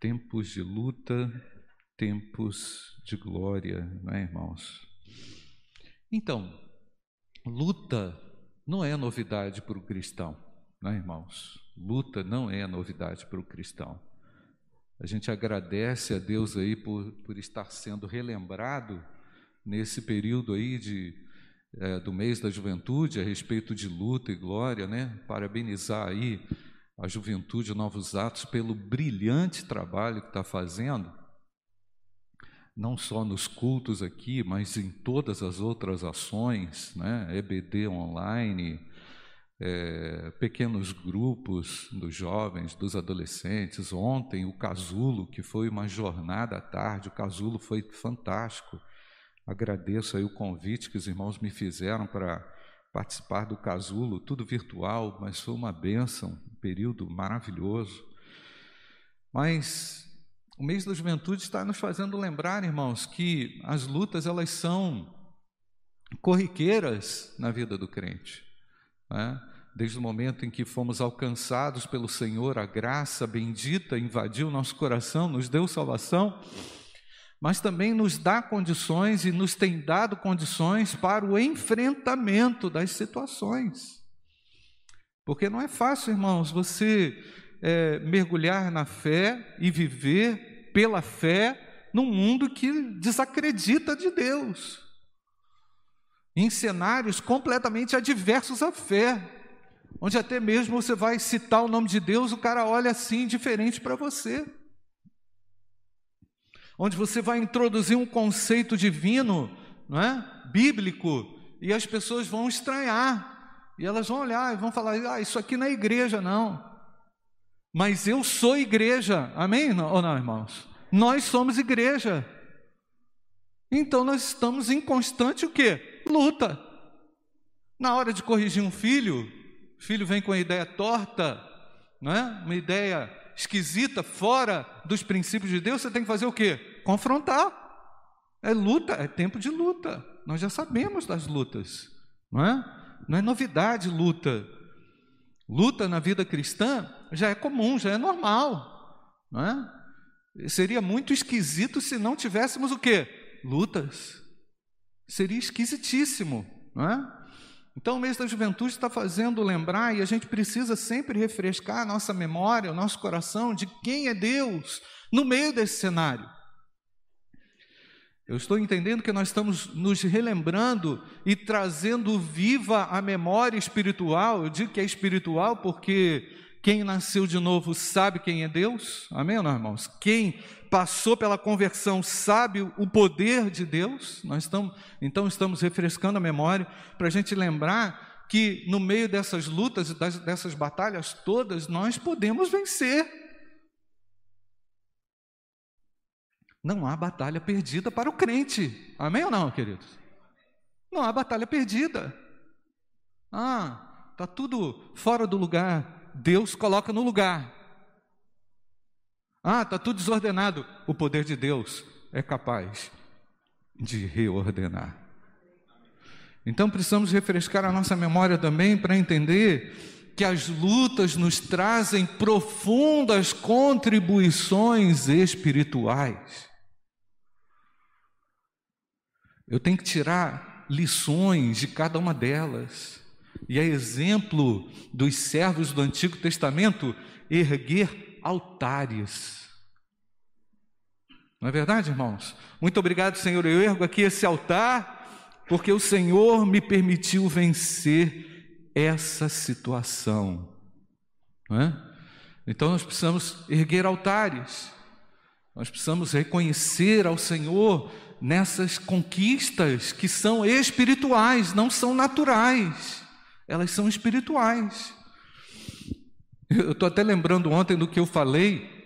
Tempos de luta, tempos de glória, não é, irmãos? Então, luta não é novidade para o cristão, não é, irmãos? Luta não é novidade para o cristão. A gente agradece a Deus aí por, por estar sendo relembrado nesse período aí de, é, do mês da juventude a respeito de luta e glória, né? Parabenizar aí a juventude Novos Atos pelo brilhante trabalho que está fazendo, não só nos cultos aqui, mas em todas as outras ações, né? EBD online, é, pequenos grupos dos jovens, dos adolescentes. Ontem, o Casulo, que foi uma jornada à tarde, o Casulo foi fantástico. Agradeço aí o convite que os irmãos me fizeram para participar do Casulo, tudo virtual, mas foi uma benção, um período maravilhoso. Mas o mês da juventude está nos fazendo lembrar, irmãos, que as lutas elas são corriqueiras na vida do crente. Né? Desde o momento em que fomos alcançados pelo Senhor, a graça bendita invadiu nosso coração, nos deu salvação mas também nos dá condições e nos tem dado condições para o enfrentamento das situações. Porque não é fácil, irmãos, você é, mergulhar na fé e viver pela fé num mundo que desacredita de Deus, em cenários completamente adversos à fé, onde até mesmo você vai citar o nome de Deus, o cara olha assim diferente para você onde você vai introduzir um conceito divino, não é? bíblico, e as pessoas vão estranhar, e elas vão olhar e vão falar: ah, isso aqui não é igreja, não. Mas eu sou igreja, amém ou não, irmãos? Nós somos igreja. Então nós estamos em constante o quê? Luta. Na hora de corrigir um filho, o filho vem com a ideia torta, não é? Uma ideia esquisita, fora dos princípios de Deus, você tem que fazer o quê? Confrontar. É luta, é tempo de luta. Nós já sabemos das lutas, não é? Não é novidade luta. Luta na vida cristã já é comum, já é normal, não é? Seria muito esquisito se não tivéssemos o quê? Lutas. Seria esquisitíssimo, não é? Então, o mês da juventude está fazendo lembrar, e a gente precisa sempre refrescar a nossa memória, o nosso coração, de quem é Deus no meio desse cenário. Eu estou entendendo que nós estamos nos relembrando e trazendo viva a memória espiritual. Eu digo que é espiritual porque quem nasceu de novo sabe quem é Deus. Amém, não, irmãos? Quem passou pela conversão sabe o poder de Deus. Nós estamos, então estamos refrescando a memória para a gente lembrar que no meio dessas lutas dessas batalhas todas nós podemos vencer. Não há batalha perdida para o crente. Amém ou não, queridos? Não há batalha perdida. Ah, está tudo fora do lugar. Deus coloca no lugar. Ah, está tudo desordenado. O poder de Deus é capaz de reordenar. Então precisamos refrescar a nossa memória também para entender que as lutas nos trazem profundas contribuições espirituais. Eu tenho que tirar lições de cada uma delas. E é exemplo dos servos do Antigo Testamento erguer altares não é verdade, irmãos? Muito obrigado, Senhor. Eu ergo aqui esse altar, porque o Senhor me permitiu vencer essa situação. É? Então nós precisamos erguer altares, nós precisamos reconhecer ao Senhor nessas conquistas que são espirituais, não são naturais, elas são espirituais. Eu estou até lembrando ontem do que eu falei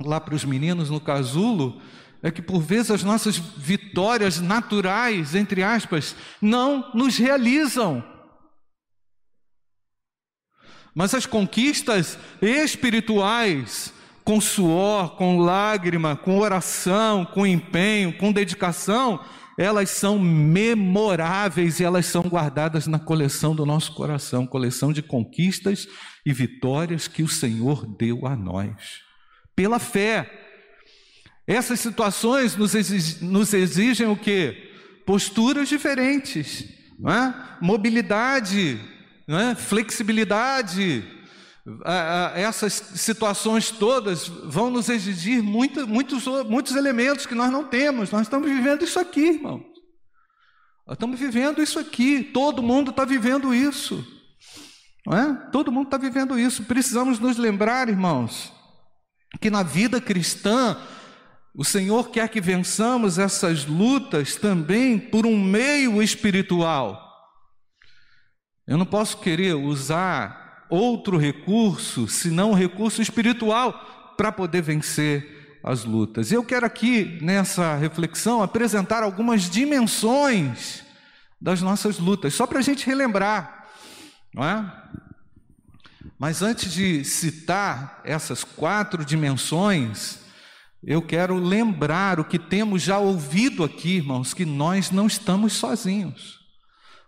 lá para os meninos no casulo, é que por vezes as nossas vitórias naturais, entre aspas, não nos realizam. Mas as conquistas espirituais, com suor, com lágrima, com oração, com empenho, com dedicação, elas são memoráveis e elas são guardadas na coleção do nosso coração coleção de conquistas e vitórias que o Senhor deu a nós pela fé. Essas situações nos, exigem, nos exigem o quê? Posturas diferentes, é? mobilidade, é? flexibilidade. Essas situações todas vão nos exigir muito, muitos, muitos elementos que nós não temos. Nós estamos vivendo isso aqui, irmão. Nós estamos vivendo isso aqui. Todo mundo está vivendo isso. Não é? Todo mundo está vivendo isso. Precisamos nos lembrar, irmãos, que na vida cristã o Senhor quer que vençamos essas lutas também por um meio espiritual. Eu não posso querer usar outro recurso senão o recurso espiritual para poder vencer as lutas. Eu quero aqui, nessa reflexão, apresentar algumas dimensões das nossas lutas, só para a gente relembrar, não é? Mas antes de citar essas quatro dimensões, eu quero lembrar o que temos já ouvido aqui, irmãos, que nós não estamos sozinhos.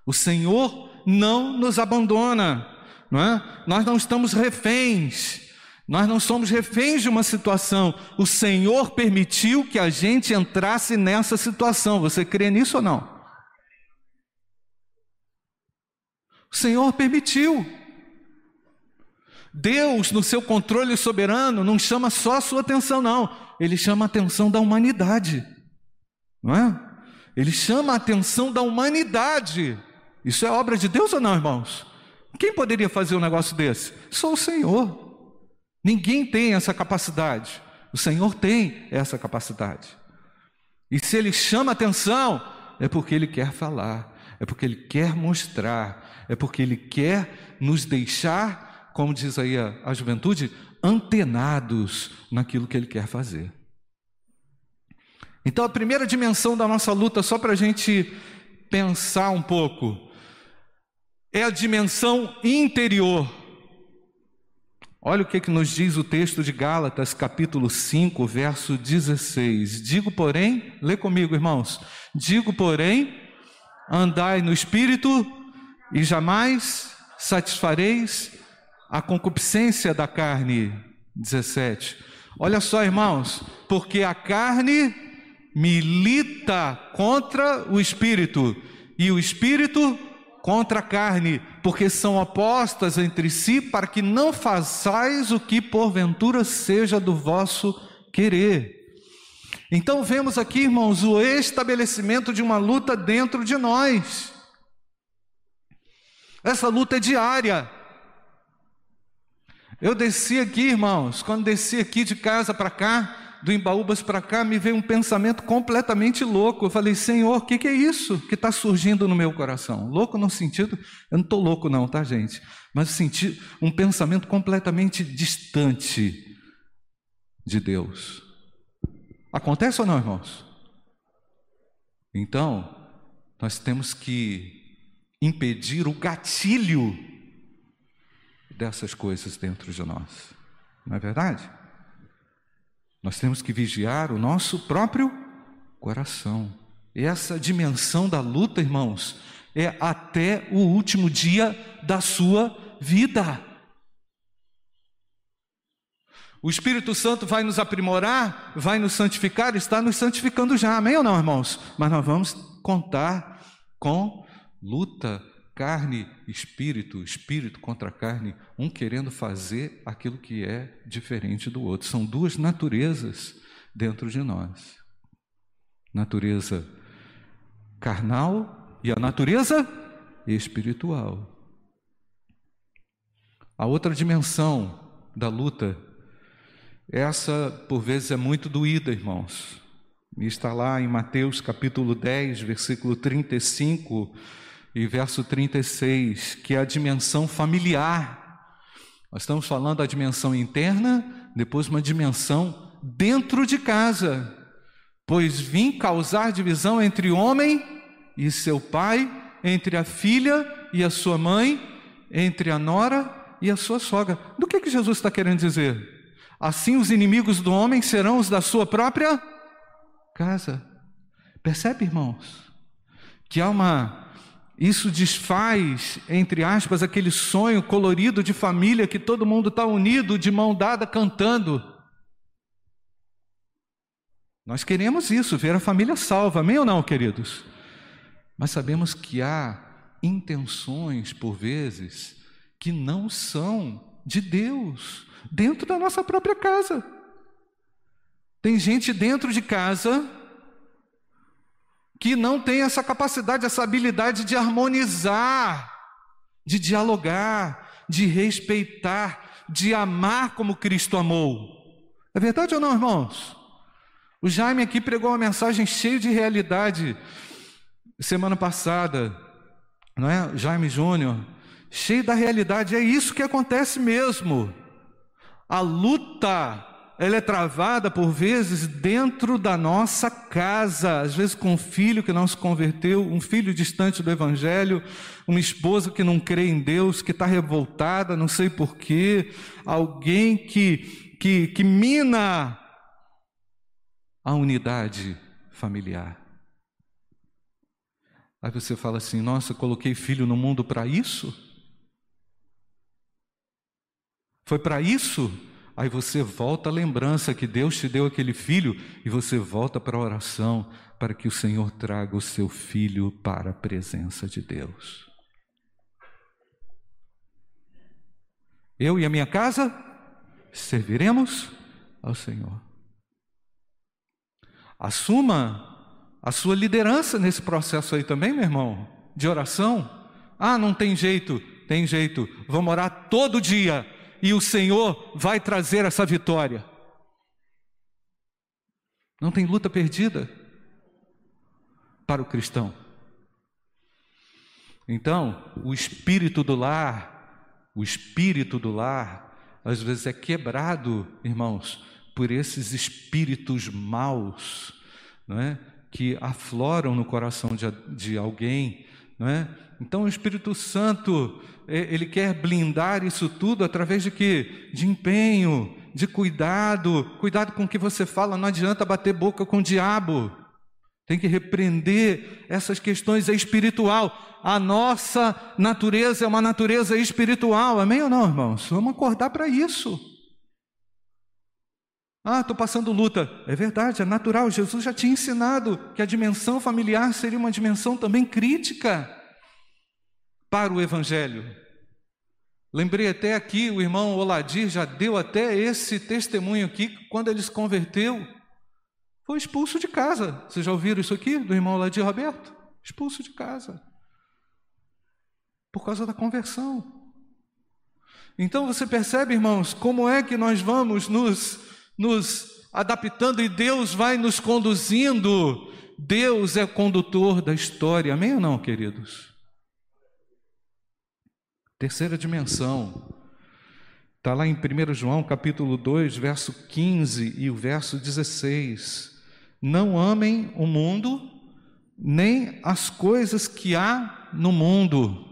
O Senhor não nos abandona, não é? Nós não estamos reféns. Nós não somos reféns de uma situação. O Senhor permitiu que a gente entrasse nessa situação. Você crê nisso ou não? O Senhor permitiu. Deus, no seu controle soberano, não chama só a sua atenção, não. Ele chama a atenção da humanidade. Não é? Ele chama a atenção da humanidade. Isso é obra de Deus ou não, irmãos? Quem poderia fazer um negócio desse? Só o Senhor. Ninguém tem essa capacidade. O Senhor tem essa capacidade. E se ele chama atenção, é porque ele quer falar, é porque ele quer mostrar, é porque ele quer nos deixar como diz aí a, a juventude, antenados naquilo que ele quer fazer. Então, a primeira dimensão da nossa luta, só para a gente pensar um pouco, é a dimensão interior. Olha o que, que nos diz o texto de Gálatas, capítulo 5, verso 16. Digo, porém, lê comigo, irmãos. Digo, porém, andai no espírito e jamais satisfareis a concupiscência da carne. 17. Olha só, irmãos, porque a carne milita contra o espírito e o espírito contra a carne, porque são opostas entre si, para que não façais o que porventura seja do vosso querer. Então vemos aqui, irmãos, o estabelecimento de uma luta dentro de nós. Essa luta é diária. Eu desci aqui, irmãos, quando desci aqui de casa para cá, do Embaúbas para cá, me veio um pensamento completamente louco. Eu falei, Senhor, o que, que, é isso que está surgindo no meu coração? Louco no sentido, eu não estou louco, não, tá, gente? Mas senti um pensamento completamente distante de Deus. Acontece ou não, irmãos? Então, nós temos que impedir o gatilho dessas coisas dentro de nós. Não é verdade? Nós temos que vigiar o nosso próprio coração. Essa dimensão da luta, irmãos, é até o último dia da sua vida. O Espírito Santo vai nos aprimorar, vai nos santificar, está nos santificando já, amém ou não, irmãos? Mas nós vamos contar com luta, carne, espírito, espírito contra carne, um querendo fazer aquilo que é diferente do outro. São duas naturezas dentro de nós: natureza carnal e a natureza espiritual. A outra dimensão da luta, essa por vezes é muito doída, irmãos. Está lá em Mateus capítulo 10, versículo 35 e verso 36, que é a dimensão familiar. Nós estamos falando da dimensão interna, depois uma dimensão dentro de casa. Pois vim causar divisão entre homem e seu pai, entre a filha e a sua mãe, entre a nora e a sua sogra. Do que, que Jesus está querendo dizer? Assim os inimigos do homem serão os da sua própria casa. Percebe, irmãos? Que há uma isso desfaz, entre aspas, aquele sonho colorido de família que todo mundo está unido, de mão dada, cantando. Nós queremos isso, ver a família salva, amém ou não, queridos? Mas sabemos que há intenções, por vezes, que não são de Deus, dentro da nossa própria casa. Tem gente dentro de casa que não tem essa capacidade, essa habilidade de harmonizar, de dialogar, de respeitar, de amar como Cristo amou. É verdade ou não, irmãos? O Jaime aqui pregou uma mensagem cheia de realidade semana passada, não é? Jaime Júnior, cheio da realidade, é isso que acontece mesmo. A luta, ela é travada por vezes dentro da nossa casa, às vezes com um filho que não se converteu, um filho distante do Evangelho, uma esposa que não crê em Deus, que está revoltada, não sei porquê, alguém que, que, que mina a unidade familiar. Aí você fala assim: nossa, coloquei filho no mundo para isso? Foi para isso? Aí você volta à lembrança que Deus te deu aquele filho e você volta para a oração para que o Senhor traga o seu filho para a presença de Deus. Eu e a minha casa serviremos ao Senhor. Assuma a sua liderança nesse processo aí também, meu irmão, de oração. Ah, não tem jeito, tem jeito. Vamos orar todo dia e o Senhor vai trazer essa vitória. Não tem luta perdida para o cristão. Então, o espírito do lar, o espírito do lar, às vezes é quebrado, irmãos, por esses espíritos maus, não é? que afloram no coração de, de alguém, não é? Então o Espírito Santo, ele quer blindar isso tudo através de quê? De empenho, de cuidado, cuidado com o que você fala, não adianta bater boca com o diabo. Tem que repreender essas questões é espiritual. A nossa natureza é uma natureza espiritual, amém ou não, irmãos? Vamos acordar para isso. Ah, estou passando luta. É verdade, é natural. Jesus já tinha ensinado que a dimensão familiar seria uma dimensão também crítica para o Evangelho. Lembrei até aqui, o irmão Oladir já deu até esse testemunho aqui, quando ele se converteu, foi expulso de casa. Vocês já ouviram isso aqui do irmão Oladir Roberto? Expulso de casa. Por causa da conversão. Então você percebe, irmãos, como é que nós vamos nos nos adaptando e Deus vai nos conduzindo. Deus é condutor da história, amém ou não, queridos? Terceira dimensão, está lá em 1 João capítulo 2, verso 15 e o verso 16. Não amem o mundo, nem as coisas que há no mundo.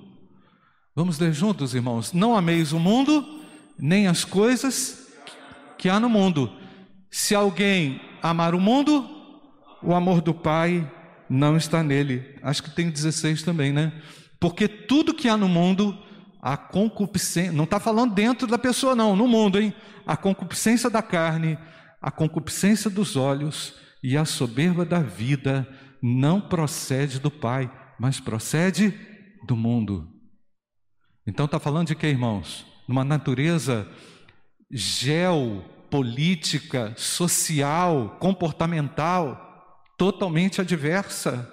Vamos ler juntos, irmãos. Não ameis o mundo, nem as coisas que há no mundo. Se alguém amar o mundo, o amor do Pai não está nele. Acho que tem 16 também, né? Porque tudo que há no mundo, a concupiscência, não está falando dentro da pessoa, não, no mundo, hein? A concupiscência da carne, a concupiscência dos olhos e a soberba da vida não procede do Pai, mas procede do mundo. Então está falando de que, irmãos? Numa natureza geopolítica, social, comportamental, totalmente adversa.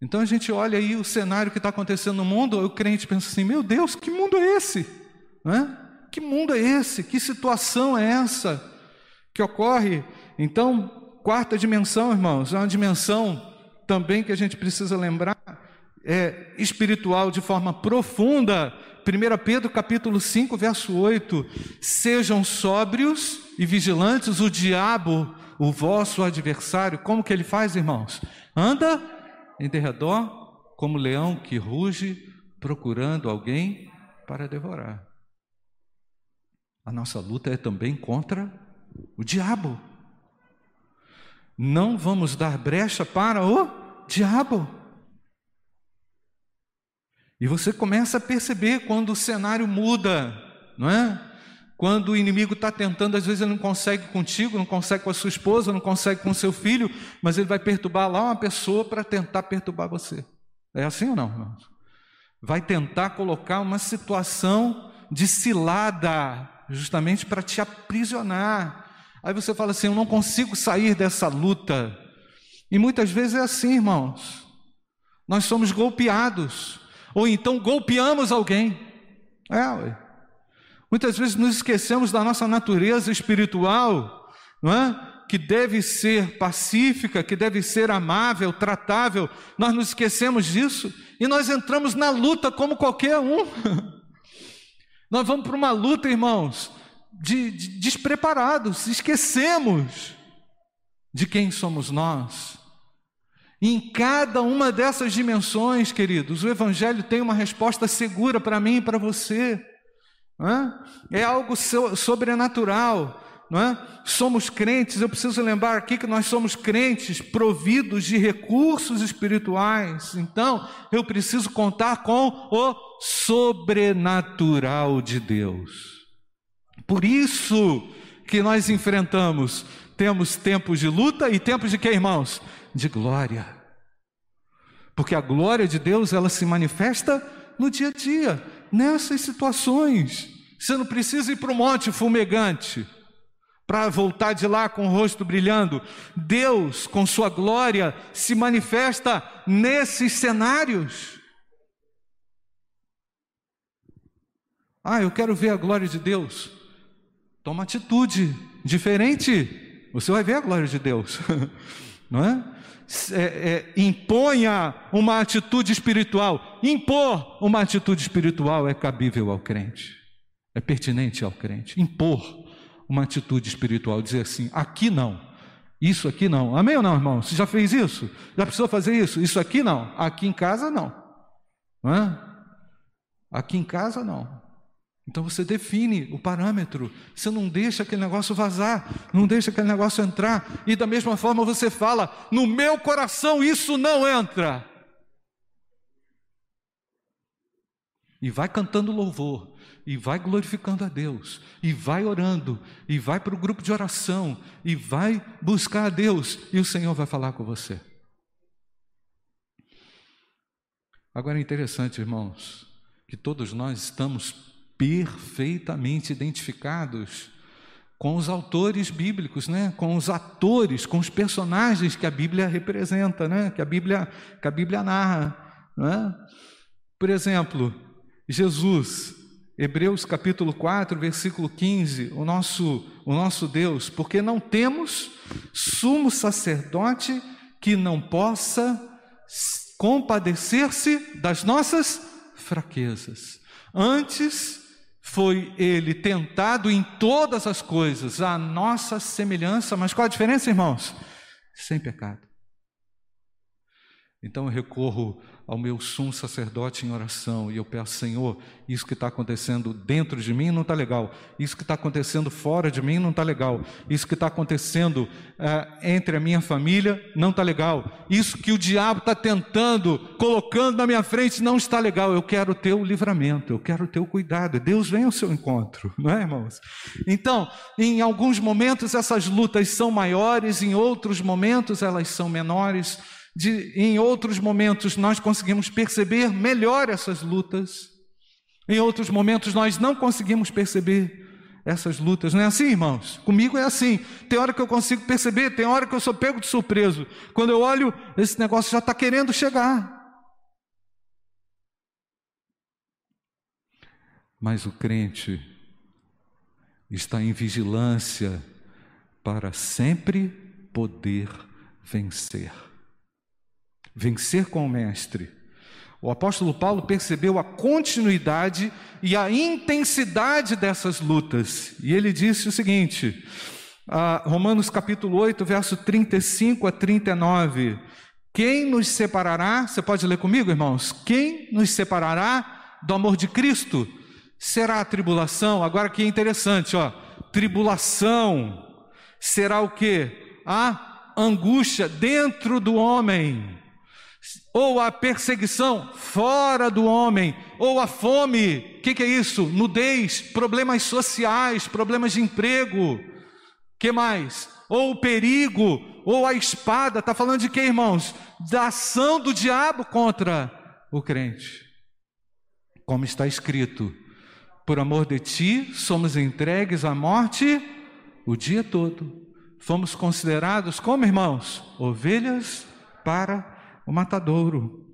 Então a gente olha aí o cenário que está acontecendo no mundo, o crente pensa assim: meu Deus, que mundo é esse? Né? Que mundo é esse? Que situação é essa que ocorre? Então, quarta dimensão, irmãos, é uma dimensão também que a gente precisa lembrar, é espiritual de forma profunda 1 Pedro capítulo 5, verso 8: Sejam sóbrios e vigilantes, o diabo, o vosso adversário, como que ele faz, irmãos? Anda em derredor como leão que ruge, procurando alguém para devorar. A nossa luta é também contra o diabo. Não vamos dar brecha para o diabo. E você começa a perceber quando o cenário muda, não é? Quando o inimigo está tentando, às vezes ele não consegue contigo, não consegue com a sua esposa, não consegue com o seu filho, mas ele vai perturbar lá uma pessoa para tentar perturbar você. É assim ou não, irmãos? Vai tentar colocar uma situação de cilada, justamente para te aprisionar. Aí você fala assim: Eu não consigo sair dessa luta. E muitas vezes é assim, irmãos. Nós somos golpeados, ou então golpeamos alguém. É, ué. Muitas vezes nos esquecemos da nossa natureza espiritual, não é? que deve ser pacífica, que deve ser amável, tratável, nós nos esquecemos disso e nós entramos na luta como qualquer um. nós vamos para uma luta, irmãos, de, de despreparados, esquecemos de quem somos nós. Em cada uma dessas dimensões, queridos, o Evangelho tem uma resposta segura para mim e para você. É, é algo sobrenatural. Não é? Somos crentes, eu preciso lembrar aqui que nós somos crentes providos de recursos espirituais. Então, eu preciso contar com o sobrenatural de Deus. Por isso que nós enfrentamos, temos tempos de luta e tempos de quê, irmãos? De glória. Porque a glória de Deus, ela se manifesta no dia a dia nessas situações. Você não precisa ir para o monte fumegante para voltar de lá com o rosto brilhando. Deus, com sua glória, se manifesta nesses cenários. Ah, eu quero ver a glória de Deus. Toma atitude diferente. Você vai ver a glória de Deus, não é? é, é, imponha uma atitude espiritual. Impor uma atitude espiritual é cabível ao crente, é pertinente ao crente. Impor uma atitude espiritual, dizer assim: aqui não, isso aqui não. Amém ou não, irmão? Você já fez isso? Já precisou fazer isso? Isso aqui não, aqui em casa não. não é? Aqui em casa não. Então você define o parâmetro, você não deixa aquele negócio vazar, não deixa aquele negócio entrar, e da mesma forma você fala: no meu coração isso não entra. E vai cantando louvor, e vai glorificando a Deus, e vai orando, e vai para o grupo de oração, e vai buscar a Deus, e o Senhor vai falar com você. Agora é interessante, irmãos, que todos nós estamos perfeitamente identificados com os autores bíblicos, né? com os atores, com os personagens que a Bíblia representa, né? que, a Bíblia, que a Bíblia narra. Né? Por exemplo, Jesus, Hebreus capítulo 4, versículo 15, o nosso, o nosso Deus, porque não temos sumo sacerdote que não possa compadecer-se das nossas fraquezas. Antes, foi ele tentado em todas as coisas, a nossa semelhança, mas qual a diferença, irmãos? Sem pecado. Então eu recorro ao meu sumo sacerdote em oração e eu peço, Senhor, isso que está acontecendo dentro de mim não está legal, isso que está acontecendo fora de mim não está legal, isso que está acontecendo é, entre a minha família não está legal, isso que o diabo está tentando, colocando na minha frente não está legal. Eu quero o teu livramento, eu quero o teu cuidado. Deus vem ao seu encontro, não é, irmãos? Então, em alguns momentos essas lutas são maiores, em outros momentos elas são menores de, em outros momentos nós conseguimos perceber melhor essas lutas, em outros momentos nós não conseguimos perceber essas lutas. Não é assim, irmãos? Comigo é assim. Tem hora que eu consigo perceber, tem hora que eu sou pego de surpreso. Quando eu olho, esse negócio já está querendo chegar. Mas o crente está em vigilância para sempre poder vencer vencer com o Mestre. O apóstolo Paulo percebeu a continuidade e a intensidade dessas lutas, e ele disse o seguinte, Romanos capítulo 8, verso 35 a 39: Quem nos separará, você pode ler comigo, irmãos? Quem nos separará do amor de Cristo? Será a tribulação? Agora que é interessante, ó, tribulação será o que? A angústia dentro do homem ou a perseguição fora do homem, ou a fome, o que, que, é isso? Nudez, problemas sociais, problemas de emprego, que mais? Ou o perigo, ou a espada, está falando de quê, irmãos? Da ação do diabo contra o crente. Como está escrito, por amor de ti somos entregues à morte o dia todo. Fomos considerados como irmãos, ovelhas para o matadouro.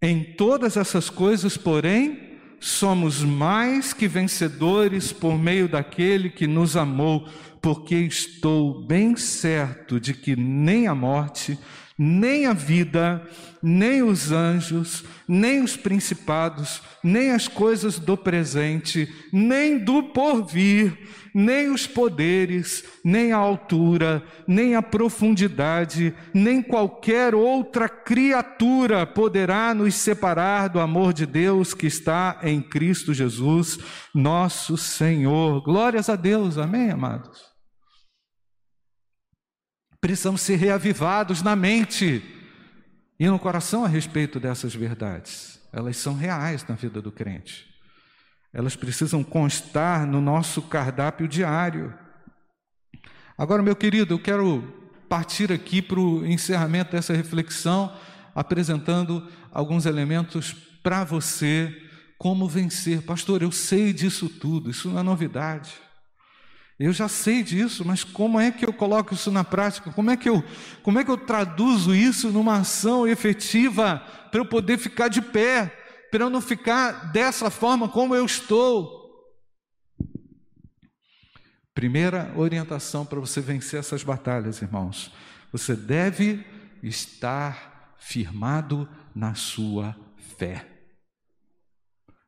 Em todas essas coisas, porém, somos mais que vencedores por meio daquele que nos amou, porque estou bem certo de que nem a morte, nem a vida, nem os anjos, nem os principados, nem as coisas do presente, nem do porvir, nem os poderes, nem a altura, nem a profundidade, nem qualquer outra criatura poderá nos separar do amor de Deus que está em Cristo Jesus, nosso Senhor. Glórias a Deus, amém, amados? Precisamos ser reavivados na mente e no coração a respeito dessas verdades. Elas são reais na vida do crente. Elas precisam constar no nosso cardápio diário. Agora, meu querido, eu quero partir aqui para o encerramento dessa reflexão, apresentando alguns elementos para você como vencer. Pastor, eu sei disso tudo, isso não é novidade. Eu já sei disso, mas como é que eu coloco isso na prática? Como é que eu, como é que eu traduzo isso numa ação efetiva para eu poder ficar de pé? para eu não ficar dessa forma como eu estou. Primeira orientação para você vencer essas batalhas, irmãos. Você deve estar firmado na sua fé.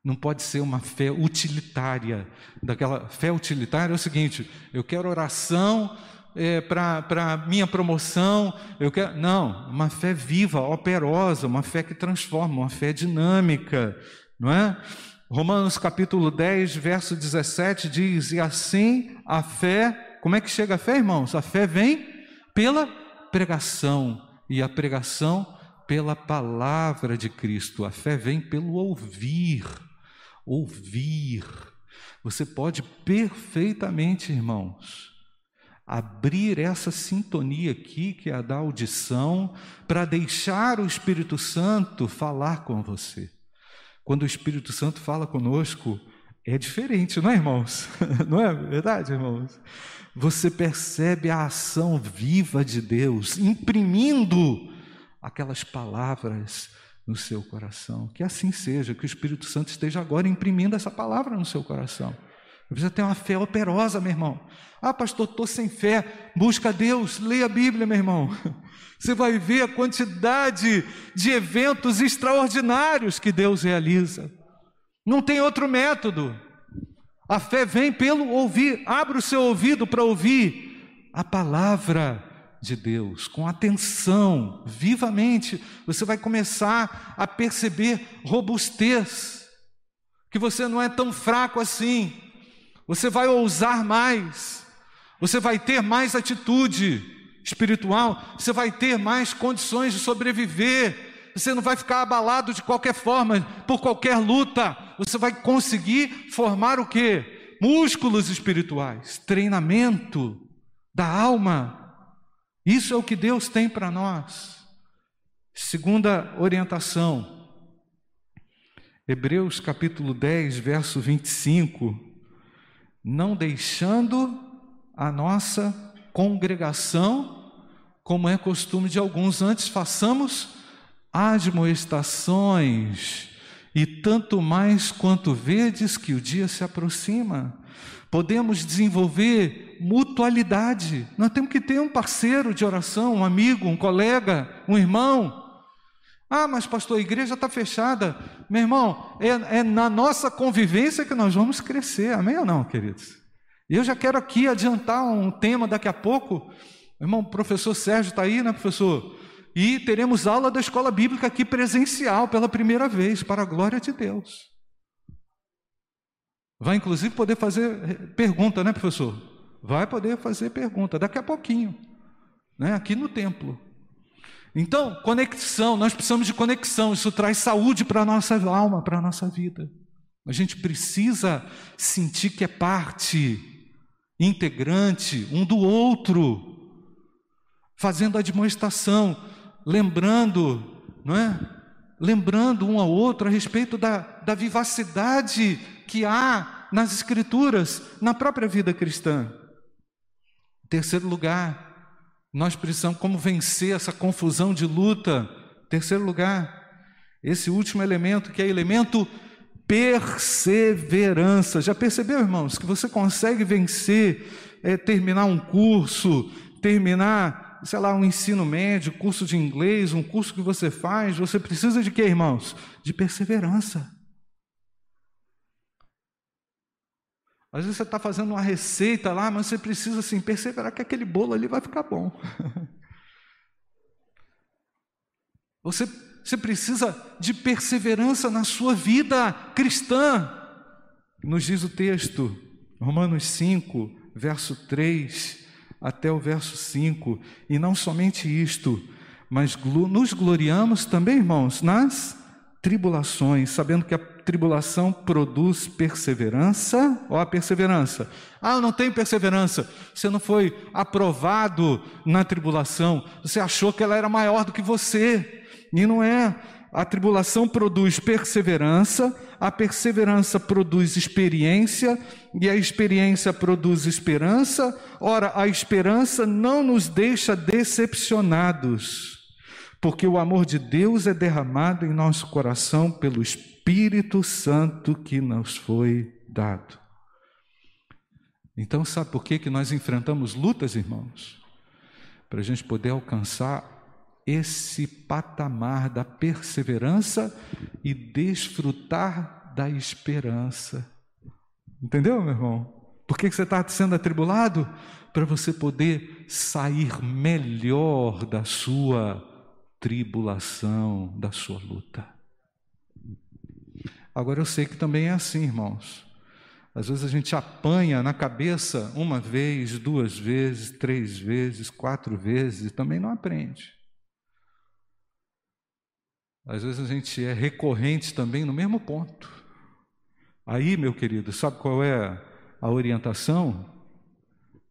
Não pode ser uma fé utilitária. Daquela fé utilitária é o seguinte: eu quero oração é, para minha promoção, eu quero. Não, uma fé viva, operosa, uma fé que transforma, uma fé dinâmica, não é? Romanos capítulo 10, verso 17 diz: E assim a fé, como é que chega a fé, irmãos? A fé vem pela pregação, e a pregação pela palavra de Cristo. A fé vem pelo ouvir. Ouvir. Você pode perfeitamente, irmãos, abrir essa sintonia aqui, que é a da audição, para deixar o Espírito Santo falar com você. Quando o Espírito Santo fala conosco, é diferente, não é, irmãos? Não é verdade, irmãos? Você percebe a ação viva de Deus imprimindo aquelas palavras no seu coração. Que assim seja, que o Espírito Santo esteja agora imprimindo essa palavra no seu coração. Precisa ter uma fé operosa, meu irmão. Ah, pastor, estou sem fé. Busca Deus, leia a Bíblia, meu irmão. Você vai ver a quantidade de eventos extraordinários que Deus realiza. Não tem outro método. A fé vem pelo ouvir. Abra o seu ouvido para ouvir a palavra de Deus com atenção, vivamente. Você vai começar a perceber robustez, que você não é tão fraco assim você vai ousar mais, você vai ter mais atitude espiritual, você vai ter mais condições de sobreviver, você não vai ficar abalado de qualquer forma, por qualquer luta, você vai conseguir formar o que? Músculos espirituais, treinamento da alma. Isso é o que Deus tem para nós. Segunda orientação, Hebreus capítulo 10, verso 25 não deixando a nossa congregação, como é costume de alguns, antes façamos admoestações, e tanto mais quanto vedes que o dia se aproxima. Podemos desenvolver mutualidade. Nós temos que ter um parceiro de oração, um amigo, um colega, um irmão. Ah, mas pastor, a igreja está fechada. Meu irmão, é, é, na nossa convivência que nós vamos crescer. Amém ou não, queridos? Eu já quero aqui adiantar um tema daqui a pouco. Irmão, o professor Sérgio está aí, né, professor? E teremos aula da escola bíblica aqui presencial pela primeira vez, para a glória de Deus. Vai inclusive poder fazer pergunta, né, professor? Vai poder fazer pergunta daqui a pouquinho, né, aqui no templo. Então, conexão, nós precisamos de conexão, isso traz saúde para a nossa alma, para a nossa vida. A gente precisa sentir que é parte, integrante um do outro, fazendo a demonstração, lembrando, não é? Lembrando um ao outro a respeito da, da vivacidade que há nas Escrituras, na própria vida cristã. Terceiro lugar, nós precisamos como vencer essa confusão de luta. Terceiro lugar, esse último elemento que é elemento perseverança. Já percebeu, irmãos, que você consegue vencer, é, terminar um curso, terminar, sei lá, um ensino médio, curso de inglês, um curso que você faz, você precisa de quê, irmãos? De perseverança. Às vezes você está fazendo uma receita lá, mas você precisa assim, perseverar que aquele bolo ali vai ficar bom. Você, você precisa de perseverança na sua vida cristã. Nos diz o texto, Romanos 5, verso 3 até o verso 5. E não somente isto, mas nos gloriamos também, irmãos, nas tribulações, sabendo que a tribulação produz perseverança, ó a perseverança. Ah, eu não tenho perseverança. Você não foi aprovado na tribulação. Você achou que ela era maior do que você. E não é. A tribulação produz perseverança, a perseverança produz experiência, e a experiência produz esperança. Ora, a esperança não nos deixa decepcionados, porque o amor de Deus é derramado em nosso coração pelo Espírito Santo que nos foi dado. Então, sabe por que, que nós enfrentamos lutas, irmãos? Para a gente poder alcançar esse patamar da perseverança e desfrutar da esperança. Entendeu, meu irmão? Por que, que você está sendo atribulado? Para você poder sair melhor da sua tribulação, da sua luta. Agora eu sei que também é assim, irmãos. Às vezes a gente apanha na cabeça uma vez, duas vezes, três vezes, quatro vezes e também não aprende. Às vezes a gente é recorrente também no mesmo ponto. Aí, meu querido, sabe qual é a orientação?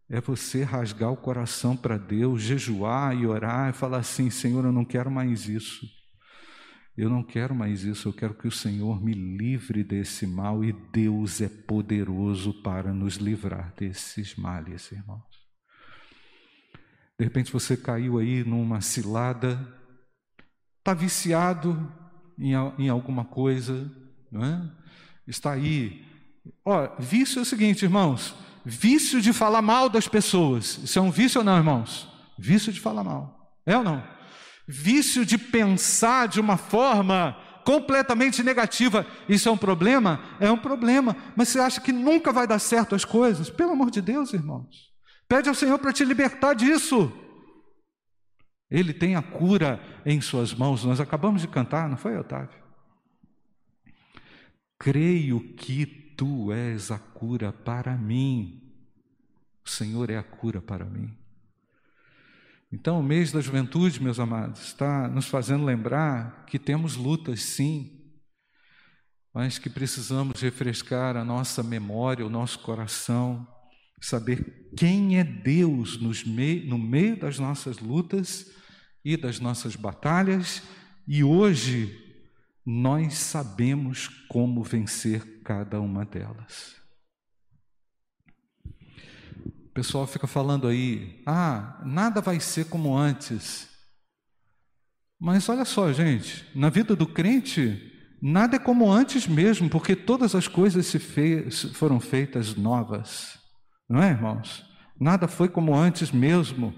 É você rasgar o coração para Deus, jejuar e orar e falar assim: Senhor, eu não quero mais isso. Eu não quero mais isso, eu quero que o Senhor me livre desse mal e Deus é poderoso para nos livrar desses males, irmãos. De repente você caiu aí numa cilada, está viciado em, em alguma coisa, não é? Está aí. Ó, vício é o seguinte, irmãos: vício de falar mal das pessoas. Isso é um vício ou não, irmãos? Vício de falar mal. É ou não? vício de pensar de uma forma completamente negativa. Isso é um problema? É um problema. Mas você acha que nunca vai dar certo as coisas? Pelo amor de Deus, irmãos. Pede ao Senhor para te libertar disso. Ele tem a cura em suas mãos. Nós acabamos de cantar, não foi, Otávio? Creio que tu és a cura para mim. O Senhor é a cura para mim. Então, o mês da juventude, meus amados, está nos fazendo lembrar que temos lutas, sim, mas que precisamos refrescar a nossa memória, o nosso coração, saber quem é Deus mei no meio das nossas lutas e das nossas batalhas, e hoje nós sabemos como vencer cada uma delas. O pessoal fica falando aí, ah, nada vai ser como antes. Mas olha só, gente, na vida do crente, nada é como antes mesmo, porque todas as coisas se fez, foram feitas novas. Não é, irmãos? Nada foi como antes mesmo.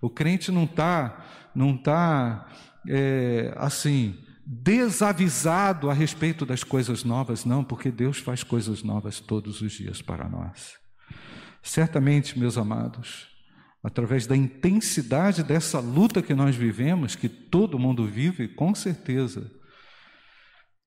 O crente não está, não tá, é, assim, desavisado a respeito das coisas novas, não, porque Deus faz coisas novas todos os dias para nós. Certamente, meus amados, através da intensidade dessa luta que nós vivemos, que todo mundo vive, com certeza,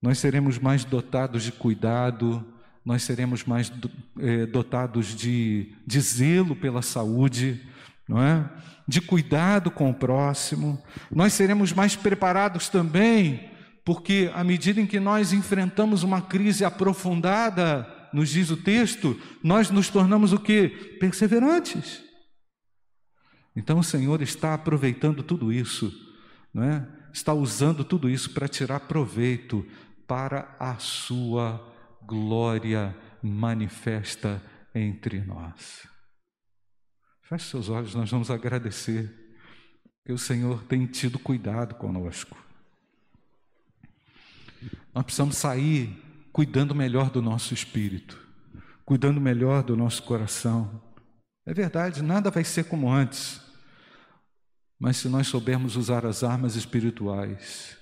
nós seremos mais dotados de cuidado, nós seremos mais é, dotados de, de zelo pela saúde, não é? De cuidado com o próximo. Nós seremos mais preparados também, porque à medida em que nós enfrentamos uma crise aprofundada, nos diz o texto, nós nos tornamos o que? Perseverantes. Então o Senhor está aproveitando tudo isso, não é? Está usando tudo isso para tirar proveito para a sua glória manifesta entre nós. Feche seus olhos, nós vamos agradecer que o Senhor tem tido cuidado conosco. Nós precisamos sair cuidando melhor do nosso espírito, cuidando melhor do nosso coração. É verdade, nada vai ser como antes, mas se nós soubermos usar as armas espirituais,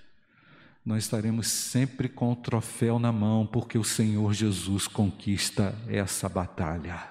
nós estaremos sempre com o troféu na mão, porque o Senhor Jesus conquista essa batalha.